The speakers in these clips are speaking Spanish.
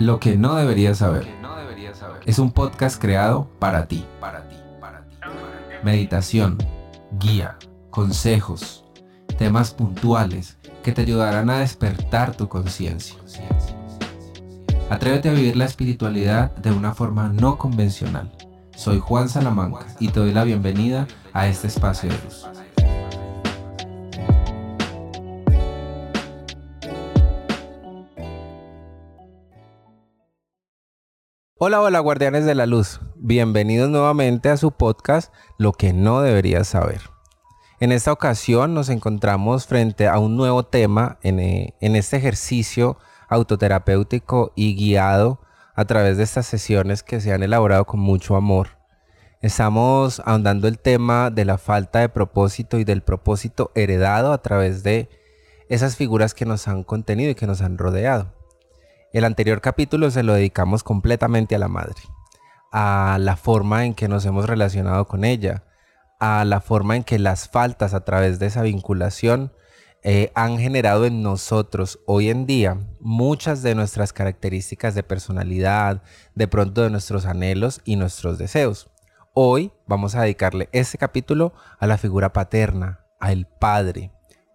Lo que no deberías saber. Es un podcast creado para ti, para ti, para ti. Meditación, guía, consejos, temas puntuales que te ayudarán a despertar tu conciencia. Atrévete a vivir la espiritualidad de una forma no convencional. Soy Juan Salamanca y te doy la bienvenida a este espacio de luz. Hola, hola guardianes de la luz. Bienvenidos nuevamente a su podcast Lo que no deberías saber. En esta ocasión nos encontramos frente a un nuevo tema en, eh, en este ejercicio autoterapéutico y guiado a través de estas sesiones que se han elaborado con mucho amor. Estamos ahondando el tema de la falta de propósito y del propósito heredado a través de esas figuras que nos han contenido y que nos han rodeado. El anterior capítulo se lo dedicamos completamente a la madre, a la forma en que nos hemos relacionado con ella, a la forma en que las faltas a través de esa vinculación eh, han generado en nosotros hoy en día muchas de nuestras características de personalidad, de pronto de nuestros anhelos y nuestros deseos. Hoy vamos a dedicarle este capítulo a la figura paterna, al padre.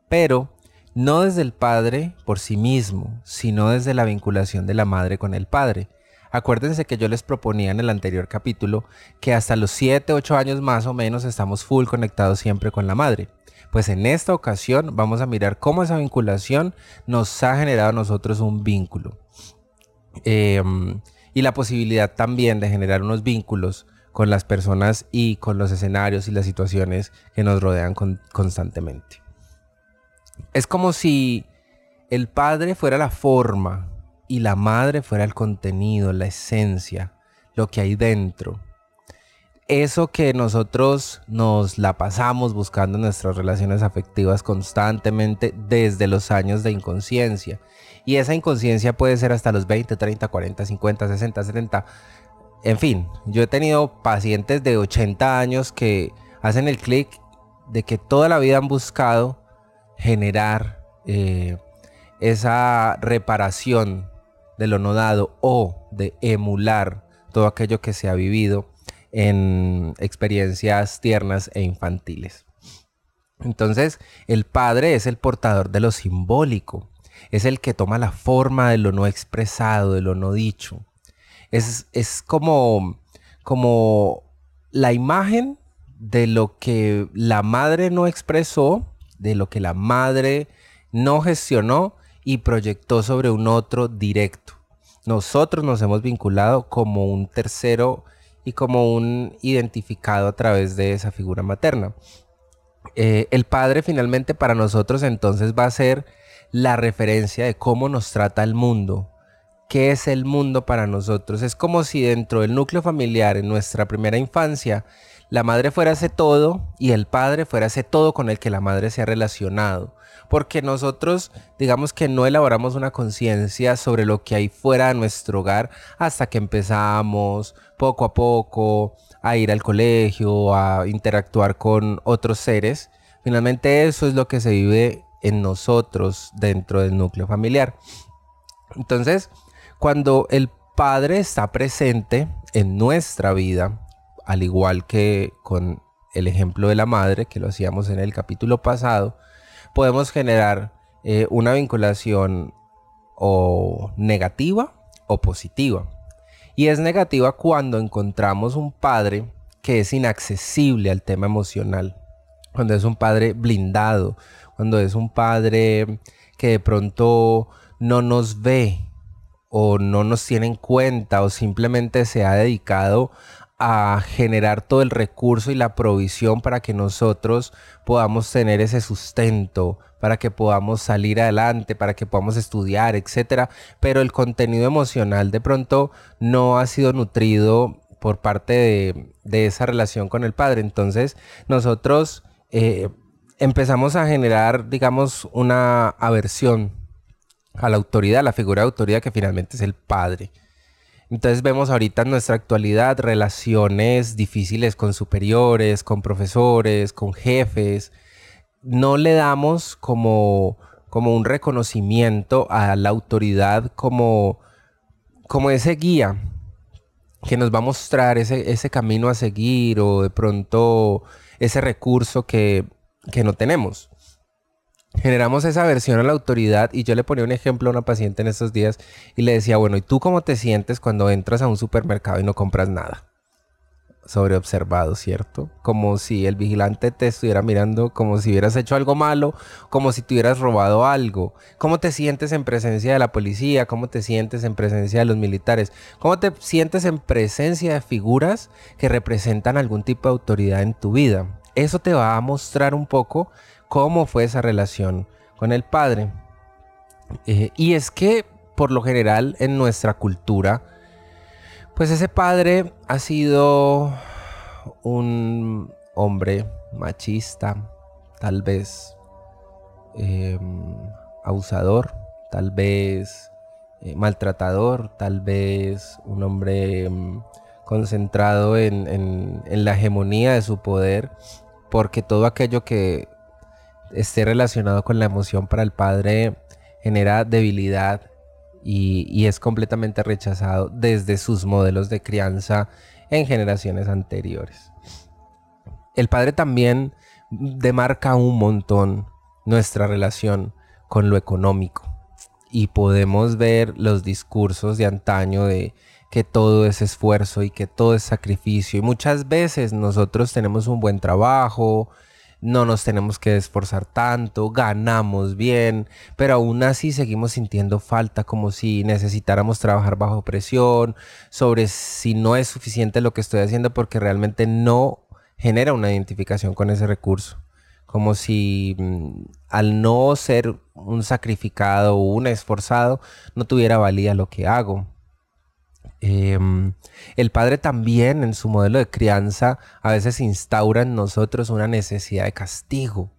Pero no desde el padre por sí mismo, sino desde la vinculación de la madre con el padre. Acuérdense que yo les proponía en el anterior capítulo que hasta los 7, 8 años más o menos estamos full conectados siempre con la madre. Pues en esta ocasión vamos a mirar cómo esa vinculación nos ha generado a nosotros un vínculo. Em, y la posibilidad también de generar unos vínculos con las personas y con los escenarios y las situaciones que nos rodean constantemente. Es como si el padre fuera la forma y la madre fuera el contenido, la esencia, lo que hay dentro. Eso que nosotros nos la pasamos buscando en nuestras relaciones afectivas constantemente desde los años de inconsciencia. Y esa inconsciencia puede ser hasta los 20, 30, 40, 50, 60, 70. En fin, yo he tenido pacientes de 80 años que hacen el clic de que toda la vida han buscado generar eh, esa reparación de lo no dado o de emular todo aquello que se ha vivido en experiencias tiernas e infantiles. Entonces, el padre es el portador de lo simbólico, es el que toma la forma de lo no expresado, de lo no dicho. Es, es como, como la imagen de lo que la madre no expresó de lo que la madre no gestionó y proyectó sobre un otro directo. Nosotros nos hemos vinculado como un tercero y como un identificado a través de esa figura materna. Eh, el padre finalmente para nosotros entonces va a ser la referencia de cómo nos trata el mundo, qué es el mundo para nosotros. Es como si dentro del núcleo familiar en nuestra primera infancia la madre fuera ese todo y el padre fuera ese todo con el que la madre se ha relacionado. Porque nosotros, digamos que no elaboramos una conciencia sobre lo que hay fuera de nuestro hogar hasta que empezamos poco a poco a ir al colegio, a interactuar con otros seres. Finalmente eso es lo que se vive en nosotros dentro del núcleo familiar. Entonces, cuando el padre está presente en nuestra vida, al igual que con el ejemplo de la madre, que lo hacíamos en el capítulo pasado, podemos generar eh, una vinculación o negativa o positiva. Y es negativa cuando encontramos un padre que es inaccesible al tema emocional, cuando es un padre blindado, cuando es un padre que de pronto no nos ve o no nos tiene en cuenta o simplemente se ha dedicado a generar todo el recurso y la provisión para que nosotros podamos tener ese sustento, para que podamos salir adelante, para que podamos estudiar, etcétera, pero el contenido emocional de pronto no ha sido nutrido por parte de, esa relación con el padre. Entonces, nosotros eh, empezamos a generar, digamos, una aversión a la autoridad, a la figura de autoridad que finalmente es el padre. Entonces vemos ahorita en nuestra actualidad relaciones difíciles con superiores, con profesores, con jefes. No le damos como, como un reconocimiento a la autoridad como, como ese guía que nos va a mostrar ese, ese camino a seguir o de pronto ese recurso que, que no tenemos. Generamos esa aversión a la autoridad y yo le ponía un ejemplo a una paciente en estos días y le decía, bueno, ¿y tú cómo te sientes cuando entras a un supermercado y no compras nada? sobreobservado, ¿cierto? Como si el vigilante te estuviera mirando como si hubieras hecho algo malo, como si te hubieras robado algo. ¿Cómo te sientes en presencia de la policía? ¿Cómo te sientes en presencia de los militares? ¿Cómo te sientes en presencia de figuras que representan algún tipo de autoridad en tu vida? Eso te va a mostrar un poco cómo fue esa relación con el padre. Eh, y es que, por lo general, en nuestra cultura, pues ese padre ha sido un hombre machista, tal vez em, abusador, tal vez eh, maltratador, tal vez un hombre em, concentrado en, en la hegemonía de su poder, porque todo aquello que esté relacionado con la emoción para el padre genera debilidad y, es completamente rechazado desde sus modelos de crianza en generaciones anteriores. El padre también demarca un montón nuestra relación con lo económico y podemos ver los discursos de antaño de que todo es esfuerzo y que todo es sacrificio y muchas veces nosotros tenemos un buen trabajo, no nos tenemos que esforzar tanto, ganamos bien, pero aún así seguimos sintiendo falta como si necesitáramos trabajar bajo presión, sobre si no es suficiente lo que estoy haciendo porque realmente no genera una identificación con ese recurso. Como si mm, al no ser un sacrificado o un esforzado no tuviera valía lo que hago. Em, el padre también en su modelo de crianza a veces instaura en nosotros una necesidad de castigo.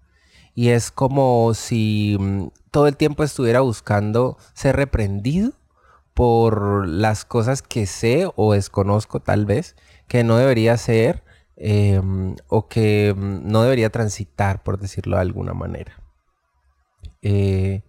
Y es como si mm, todo el tiempo estuviera buscando ser reprendido por las cosas que sé o desconozco tal vez, que no debería ser em, o que mm, no debería transitar, por decirlo de alguna manera. Eh,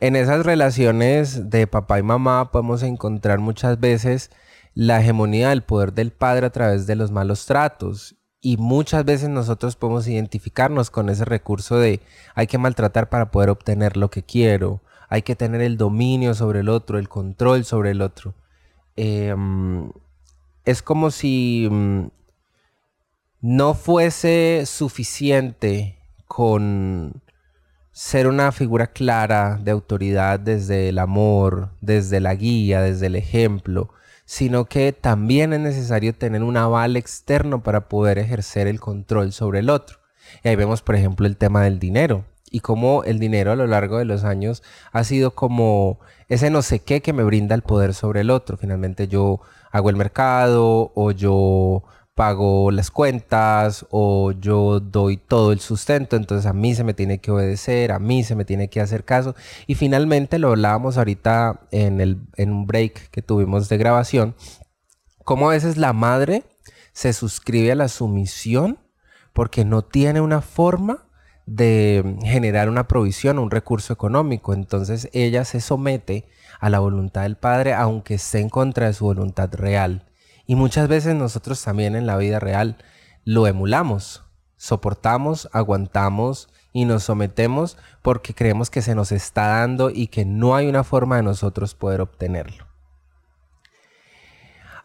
en esas relaciones de papá y mamá podemos encontrar muchas veces la hegemonía del poder del padre a través de los malos tratos. Y muchas veces nosotros podemos identificarnos con ese recurso de hay que maltratar para poder obtener lo que quiero, hay que tener el dominio sobre el otro, el control sobre el otro. Em, es como si mm, no fuese suficiente con ser una figura clara de autoridad desde el amor, desde la guía, desde el ejemplo, sino que también es necesario tener un aval externo para poder ejercer el control sobre el otro. Y ahí vemos, por ejemplo, el tema del dinero y cómo el dinero a lo largo de los años ha sido como ese no sé qué que me brinda el poder sobre el otro. Finalmente yo hago el mercado o yo pago las cuentas o yo doy todo el sustento, entonces a mí se me tiene que obedecer, a mí se me tiene que hacer caso. Y finalmente lo hablábamos ahorita en, el, en un break que tuvimos de grabación, cómo a veces la madre se suscribe a la sumisión porque no tiene una forma de generar una provisión, un recurso económico. Entonces ella se somete a la voluntad del padre aunque esté en contra de su voluntad real. Y muchas veces nosotros también en la vida real lo emulamos, soportamos, aguantamos y nos sometemos porque creemos que se nos está dando y que no hay una forma de nosotros poder obtenerlo.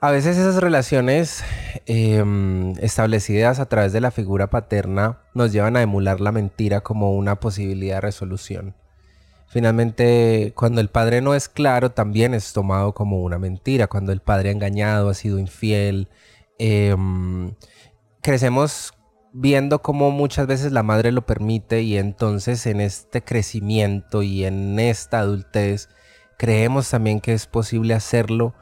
A veces esas relaciones em, establecidas a través de la figura paterna nos llevan a emular la mentira como una posibilidad de resolución. Finalmente, cuando el padre no es claro, también es tomado como una mentira. Cuando el padre ha engañado, ha sido infiel, em, crecemos viendo cómo muchas veces la madre lo permite y entonces en este crecimiento y en esta adultez creemos también que es posible hacerlo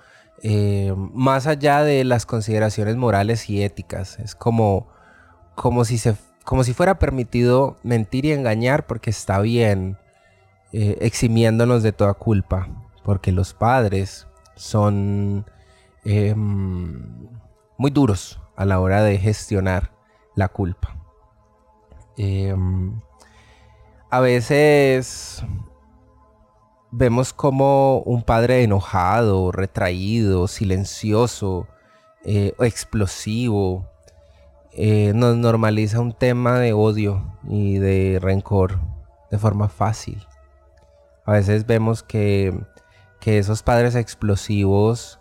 em, más allá de las consideraciones morales y éticas. Es como, como, si se, como si fuera permitido mentir y engañar porque está bien eh, eximiéndonos de toda culpa, porque los padres son em, muy duros a la hora de gestionar la culpa. Em, a veces vemos como un padre enojado, retraído, silencioso, eh, explosivo, eh, nos normaliza un tema de odio y de rencor de forma fácil. A veces vemos que, esos padres explosivos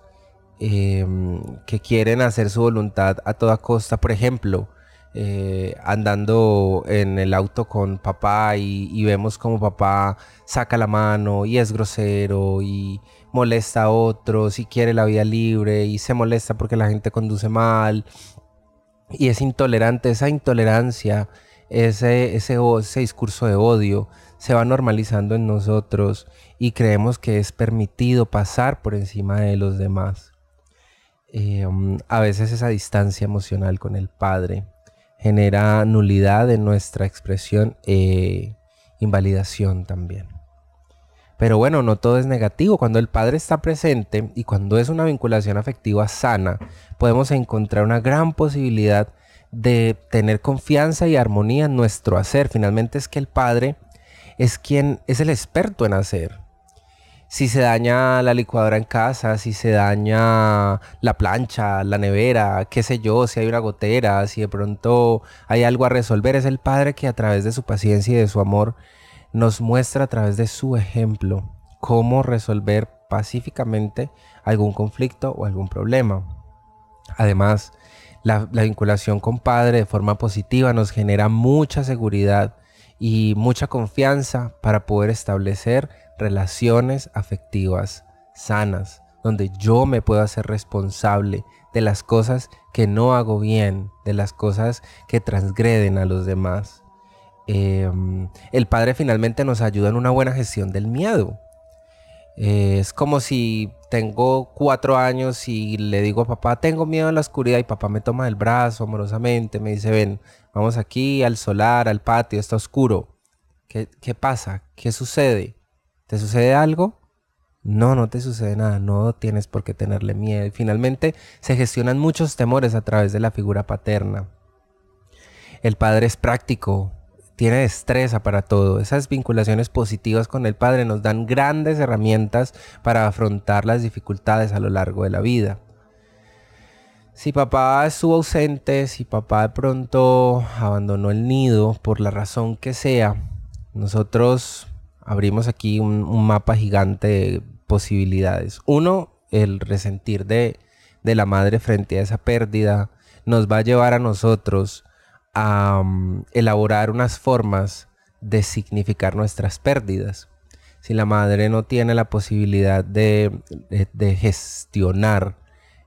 em, que quieren hacer su voluntad a toda costa, por ejemplo, eh, andando en el auto con papá y, vemos como papá saca la mano y es grosero y molesta a otros y quiere la vida libre y se molesta porque la gente conduce mal. Y es intolerante, esa intolerancia, ese, ese, ese discurso de odio se va normalizando en nosotros y creemos que es permitido pasar por encima de los demás. Eh, um, a veces esa distancia emocional con el Padre genera nulidad en nuestra expresión e invalidación también. Pero bueno, no todo es negativo. Cuando el padre está presente y cuando es una vinculación afectiva sana, podemos encontrar una gran posibilidad de tener confianza y armonía en nuestro hacer. Finalmente es que el padre es quien es el experto en hacer. Si se daña la licuadora en casa, si se daña la plancha, la nevera, qué sé yo, si hay una gotera, si de pronto hay algo a resolver, es el padre que a través de su paciencia y de su amor nos muestra a través de su ejemplo cómo resolver pacíficamente algún conflicto o algún problema. Además, la, vinculación con Padre de forma positiva nos genera mucha seguridad y mucha confianza para poder establecer relaciones afectivas sanas, donde yo me puedo hacer responsable de las cosas que no hago bien, de las cosas que transgreden a los demás. Em, el padre finalmente nos ayuda en una buena gestión del miedo. Es como si tengo cuatro años y le digo a papá, tengo miedo a la oscuridad y papá me toma el brazo amorosamente, me dice, ven, vamos aquí al solar, al patio, está oscuro. ¿Qué, qué pasa? ¿Qué sucede? ¿Te sucede algo? No, no te sucede nada, no tienes por qué tenerle miedo. Y finalmente se gestionan muchos temores a través de la figura paterna. El padre es práctico, tiene destreza para todo. Esas vinculaciones positivas con el Padre nos dan grandes herramientas para afrontar las dificultades a lo largo de la vida. Si papá estuvo ausente, si papá de pronto abandonó el nido por la razón que sea, nosotros abrimos aquí un, mapa gigante de posibilidades. Uno, el resentir de, de la madre frente a esa pérdida nos va a llevar a nosotros a mm, elaborar unas formas de significar nuestras pérdidas. Si la madre no tiene la posibilidad de, gestionar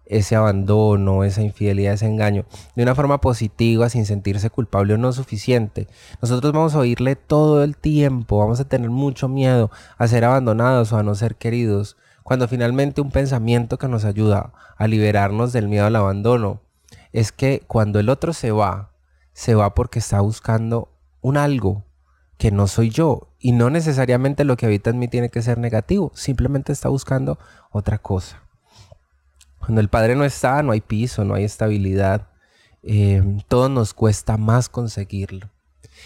ese abandono, esa infidelidad, ese engaño, de una forma positiva, sin sentirse culpable o no suficiente. Nosotros vamos a oírle todo el tiempo, vamos a tener mucho miedo a ser abandonados o a no ser queridos, cuando finalmente un pensamiento que nos ayuda a liberarnos del miedo al abandono es que cuando el otro se va, se va porque está buscando un algo que no soy yo. Y no necesariamente lo que habita en mí tiene que ser negativo, simplemente está buscando otra cosa. Cuando el padre no está, no hay piso, no hay estabilidad. Eh, todo nos cuesta más conseguirlo.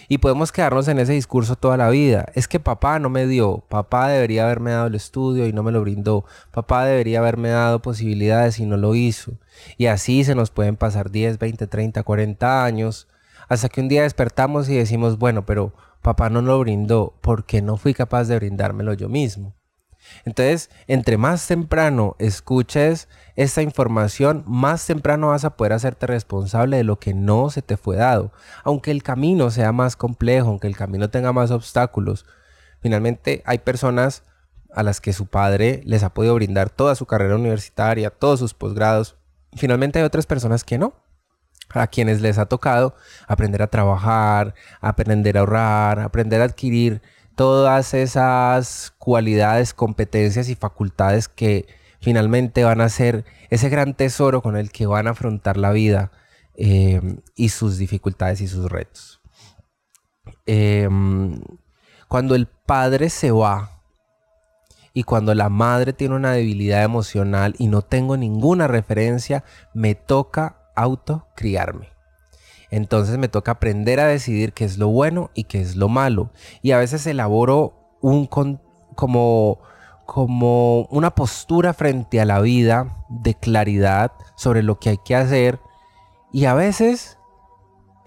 Y podemos quedarnos en ese discurso toda la vida. Es que papá no me dio, papá debería haberme dado el estudio y no me lo brindó, papá debería haberme dado posibilidades y no lo hizo. Y así se nos pueden pasar 10, 20, 30, 40 años hasta que un día despertamos y decimos, bueno, pero papá no lo brindó porque no fui capaz de brindármelo yo mismo. Entonces, entre más temprano escuches esta información, más temprano vas a poder hacerte responsable de lo que no se te fue dado. Aunque el camino sea más complejo, aunque el camino tenga más obstáculos, finalmente hay personas a las que su padre les ha podido brindar toda su carrera universitaria, todos sus posgrados. Finalmente hay otras personas que no a quienes les ha tocado aprender a trabajar, aprender a ahorrar, aprender a adquirir todas esas cualidades, competencias y facultades que finalmente van a ser ese gran tesoro con el que van a afrontar la vida eh, y sus dificultades y sus retos. Em, cuando el padre se va y cuando la madre tiene una debilidad emocional y no tengo ninguna referencia, me toca autocriarme. Entonces me toca aprender a decidir qué es lo bueno y qué es lo malo. Y a veces elaboro un como, como una postura frente a la vida de claridad sobre lo que hay que hacer y a veces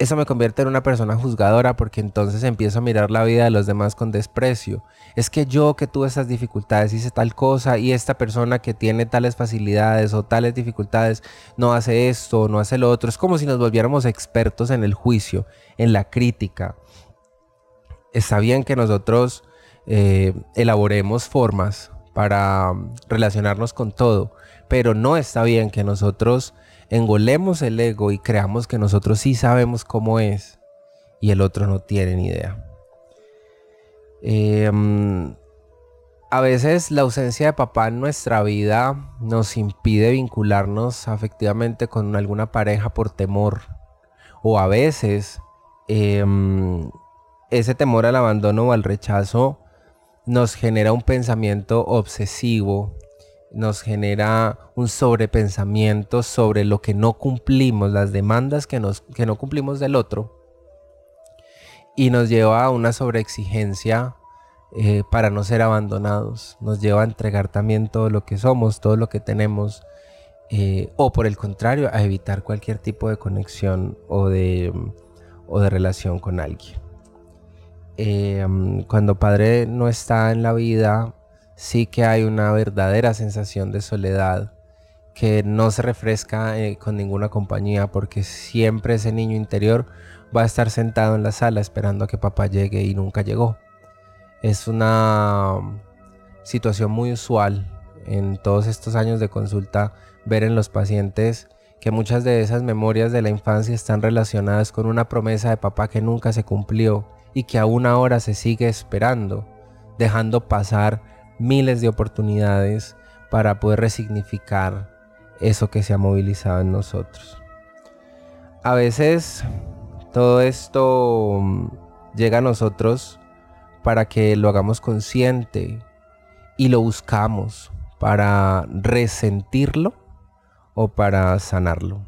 eso me convierte en una persona juzgadora porque entonces empiezo a mirar la vida de los demás con desprecio. Es que yo que tuve esas dificultades hice tal cosa y esta persona que tiene tales facilidades o tales dificultades no hace esto, no hace lo otro. Es como si nos volviéramos expertos en el juicio, en la crítica. Está bien que nosotros eh, elaboremos formas para relacionarnos con todo, pero no está bien que nosotros engolemos el ego y creamos que nosotros sí sabemos cómo es y el otro no tiene ni idea. Em, a veces la ausencia de papá en nuestra vida nos impide vincularnos afectivamente con alguna pareja por temor. O a veces em, ese temor al abandono o al rechazo nos genera un pensamiento obsesivo nos genera un sobrepensamiento sobre lo que no cumplimos, las demandas que, nos, que no cumplimos del otro, y nos lleva a una sobreexigencia eh, para no ser abandonados, nos lleva a entregar también todo lo que somos, todo lo que tenemos, eh, o por el contrario, a evitar cualquier tipo de conexión o de, o de relación con alguien. Eh, cuando padre no está en la vida, sí que hay una verdadera sensación de soledad que no se refresca eh, con ninguna compañía porque siempre ese niño interior va a estar sentado en la sala esperando a que papá llegue y nunca llegó. Es una situación muy usual en todos estos años de consulta ver en los pacientes que muchas de esas memorias de la infancia están relacionadas con una promesa de papá que nunca se cumplió y que aún ahora se sigue esperando, dejando pasar miles de oportunidades para poder resignificar eso que se ha movilizado en nosotros. A veces todo esto mm, llega a nosotros para que lo hagamos consciente y lo buscamos para resentirlo o para sanarlo.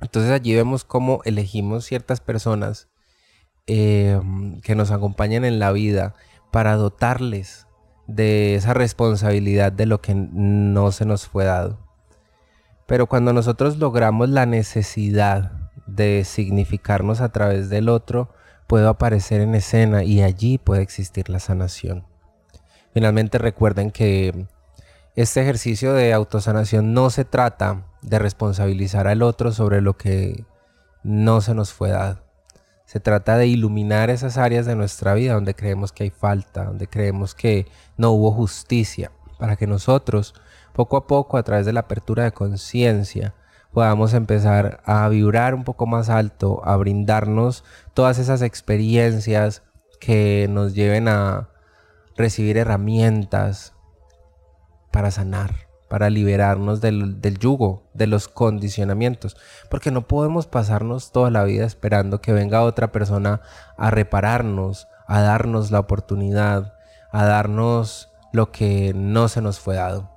Entonces allí vemos cómo elegimos ciertas personas eh, que nos acompañan en la vida para dotarles de esa responsabilidad de lo que no se nos fue dado. Pero cuando nosotros logramos la necesidad de significarnos a través del otro, puede aparecer en escena y allí puede existir la sanación. Finalmente recuerden que este ejercicio de autosanación no se trata de responsabilizar al otro sobre lo que no se nos fue dado. Se trata de iluminar esas áreas de nuestra vida donde creemos que hay falta, donde creemos que no hubo justicia, para que nosotros, poco a poco, a través de la apertura de conciencia, podamos empezar a vibrar un poco más alto, a brindarnos todas esas experiencias que nos lleven a recibir herramientas para sanar para liberarnos del, yugo, de los condicionamientos, porque no podemos pasarnos toda la vida esperando que venga otra persona a repararnos, a darnos la oportunidad, a darnos lo que no se nos fue dado.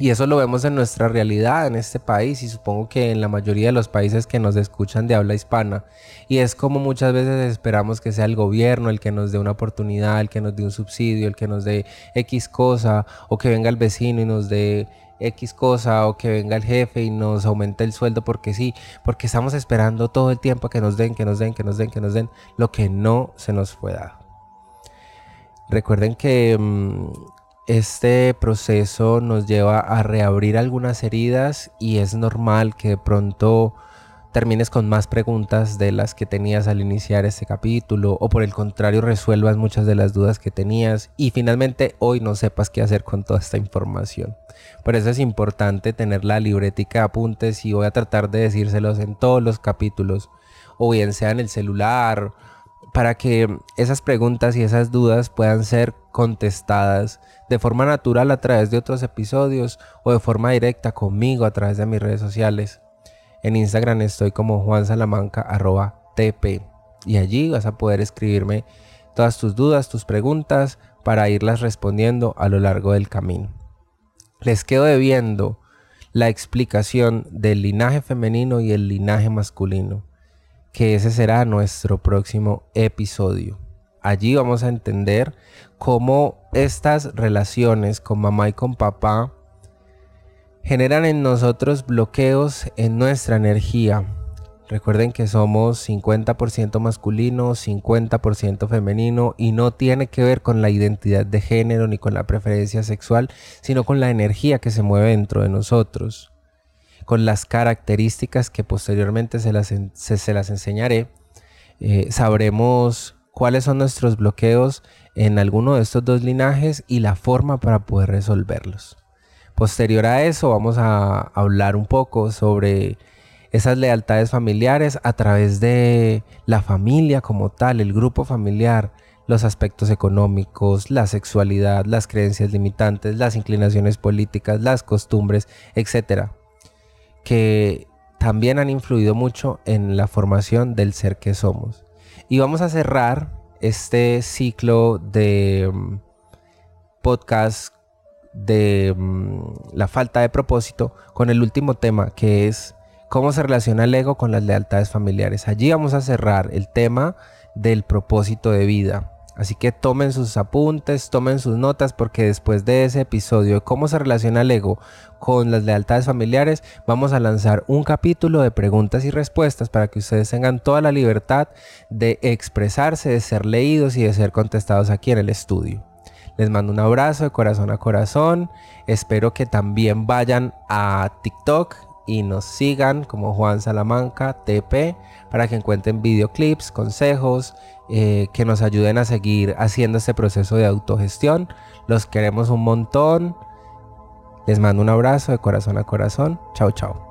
Y eso lo vemos en nuestra realidad en este país y supongo que en la mayoría de los países que nos escuchan de habla hispana. Y es como muchas veces esperamos que sea el gobierno el que nos dé una oportunidad, el que nos dé un subsidio, el que nos dé X cosa, o que venga el vecino y nos dé X cosa, o que venga el jefe y nos aumente el sueldo porque sí, porque estamos esperando todo el tiempo que nos den, que nos den, que nos den, que nos den lo que no se nos fue dado. Recuerden que mm, este proceso nos lleva a reabrir algunas heridas y es normal que de pronto termines con más preguntas de las que tenías al iniciar este capítulo o por el contrario resuelvas muchas de las dudas que tenías y finalmente hoy no sepas qué hacer con toda esta información. Por eso es importante tener la libretica de apuntes y voy a tratar de decírselos en todos los capítulos o bien sea en el celular para que esas preguntas y esas dudas puedan ser contestadas de forma natural a través de otros episodios o de forma directa conmigo a través de mis redes sociales. En Instagram estoy como juansalamanca.tp y allí vas a poder escribirme todas tus dudas, tus preguntas para irlas respondiendo a lo largo del camino. Les quedo debiendo la explicación del linaje femenino y el linaje masculino que ese será nuestro próximo episodio. Allí vamos a entender cómo estas relaciones con mamá y con papá generan en nosotros bloqueos en nuestra energía. Recuerden que somos 50% masculino, 50% femenino y no tiene que ver con la identidad de género ni con la preferencia sexual, sino con la energía que se mueve dentro de nosotros, con las características que posteriormente se las, se, las enseñaré. Eh, sabremos cuáles son nuestros bloqueos en alguno de estos dos linajes y la forma para poder resolverlos. Posterior a eso vamos a hablar un poco sobre esas lealtades familiares a través de la familia como tal, el grupo familiar, los aspectos económicos, la sexualidad, las creencias limitantes, las inclinaciones políticas, las costumbres, etcétera, que también han influido mucho en la formación del ser que somos. Y vamos a cerrar este ciclo de mm, podcast de mm, la falta de propósito con el último tema que es cómo se relaciona el ego con las lealtades familiares. Allí vamos a cerrar el tema del propósito de vida. Así que tomen sus apuntes, tomen sus notas, porque después de ese episodio de cómo se relaciona el ego con las lealtades familiares, vamos a lanzar un capítulo de preguntas y respuestas para que ustedes tengan toda la libertad de expresarse, de ser leídos y de ser contestados aquí en el estudio. Les mando un abrazo de corazón a corazón. Espero que también vayan a TikTok y nos sigan como Juan Salamanca TP para que encuentren videoclips, consejos, eh, que nos ayuden a seguir haciendo este proceso de autogestión. Los queremos un montón. Les mando un abrazo de corazón a corazón. Chao, chao.